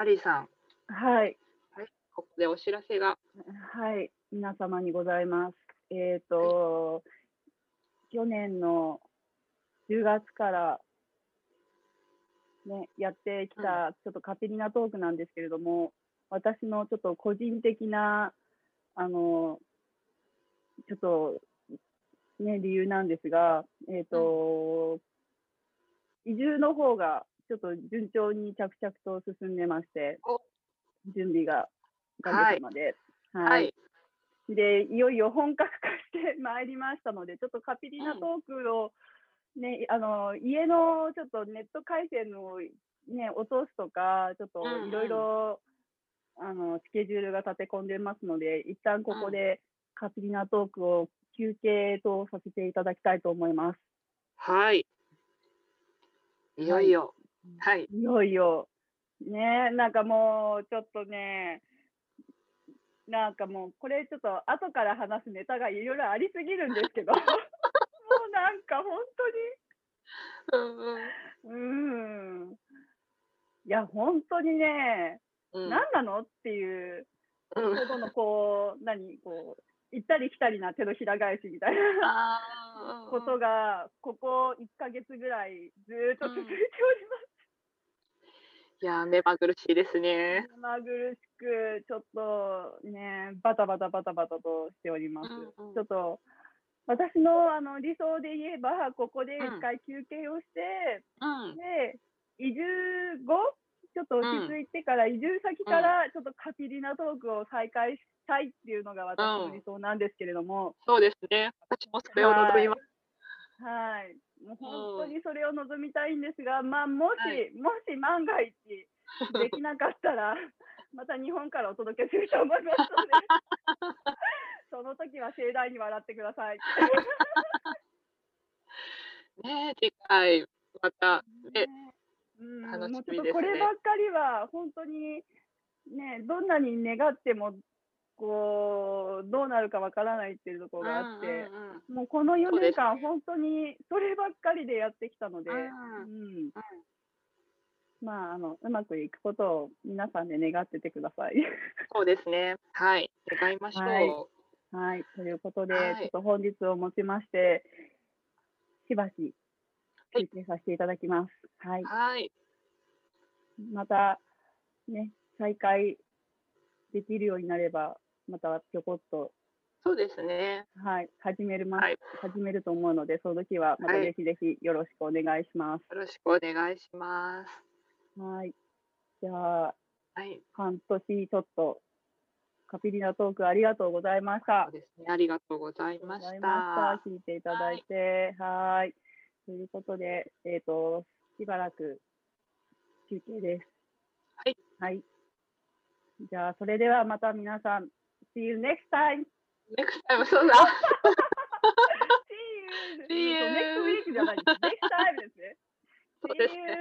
アリーさん、はい。はい、ここでお知らせが。はい。皆様にございます。えっ、と、去年の10月から、ね、やってきた、ちょっとカピリナトークなんですけれども、私のちょっと個人的な、あの、ちょっと、ね、理由なんですが、えっ、と、移住の方がちょっと順調に着々と進んでましてお、準備がおかげさまで。はい。で、いよいよ本格化して まいりましたので、ちょっとカピリナトークを、ね、あの、家のちょっとネット回線をね、落とすとか、ちょっといろいろ、あの、スケジュールが立て込んでますので、一旦ここでカピリナトークを休憩とさせていただきたいと思います。はい。いよいよ。はい。いよいよ、ね、なんかもう、ちょっとね、なんかもう、これちょっと後から話すネタがいろいろありすぎるんですけど、もうなんか本。当に、うーん。いや、本当にね、うん何なのっていううんほどのこう、何、こう、行ったり来たりな手のひら返しみたいなことが、ここ1ヶ月ぐらいずーっと続いております。いやー、目まぐるしいですね。目まぐるしく、ちょっとね、バタバタバタバタとしております。うんうんちょっと、私のあの理想で言えば、ここでうん一回休憩をして、うん。で、移住後、ちょっと落ち着いてから、移住先からちょっとカピリナトークを再開したいっていうのが私の理想なんですけれども、そうですね。私もそれを望みます。はい。もう本当にそれを望みたいんですが、まあ、もし、はいもし万が一できなかったら、また日本からお届けすると思いますので、その時は盛大に笑ってください。ね次回、また、ね、うん、楽しみもうちょっとですねこればっかりは、本当に、ね、どんなに願っても、こう、どうなるかわからないっていうところがあって、うんうんうんもうこの4そうです年間、本当にそればっかりでやってきたので、うんうんまあ、あの、うまくいくことを皆さんで願っててください。そうですね。はい。願いましょう。はいはい。ということで、はいちょっと本日をもちまして、しばしはい休憩させていただきます。はい。はい。また、ね、再開できるようになれば、またぴょこっと、そうですね。はい、始めるま、はい。よ始めると思うので、その時はまたはいぜひぜひよろしくお願いします。ろしくお願いします。はい。じゃあ、はい。半年ちょっと、カピリナトークありがとうございましそたう。ですね。ありがとうございましたした。。聞いていただいて、はーい。ということで、えっ、と、しばらく休憩です。はい。はい。じゃあ、それではまた皆さん、See you next time! next time そうだ。 See you! See you. そう next week じゃないです。next time ですね。そうです See ね。 you! See you.